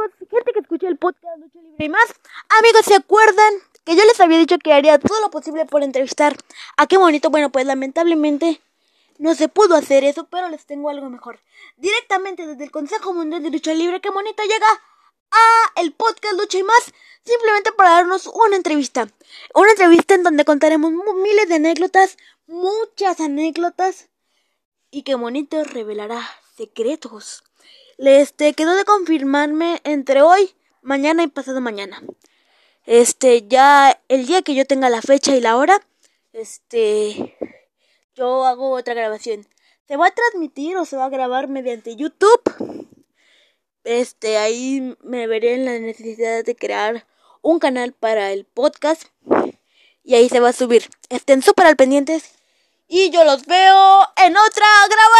amigos, gente que escucha el podcast Lucha Libre y más. Amigos, ¿se acuerdan que yo les había dicho que haría todo lo posible por entrevistar a qué bonito? Bueno, pues lamentablemente no se pudo hacer eso, pero les tengo algo mejor. Directamente desde el Consejo Mundial de Lucha Libre, qué bonito llega a el podcast Lucha y más, simplemente para darnos una entrevista. Una entrevista en donde contaremos miles de anécdotas, muchas anécdotas, y qué bonito revelará secretos. Este, quedó de confirmarme entre hoy, mañana y pasado mañana. Este, ya el día que yo tenga la fecha y la hora, este, yo hago otra grabación. ¿Se va a transmitir o se va a grabar mediante YouTube? Este, ahí me veré en la necesidad de crear un canal para el podcast. Y ahí se va a subir. Estén súper al pendientes. Y yo los veo en otra grabación.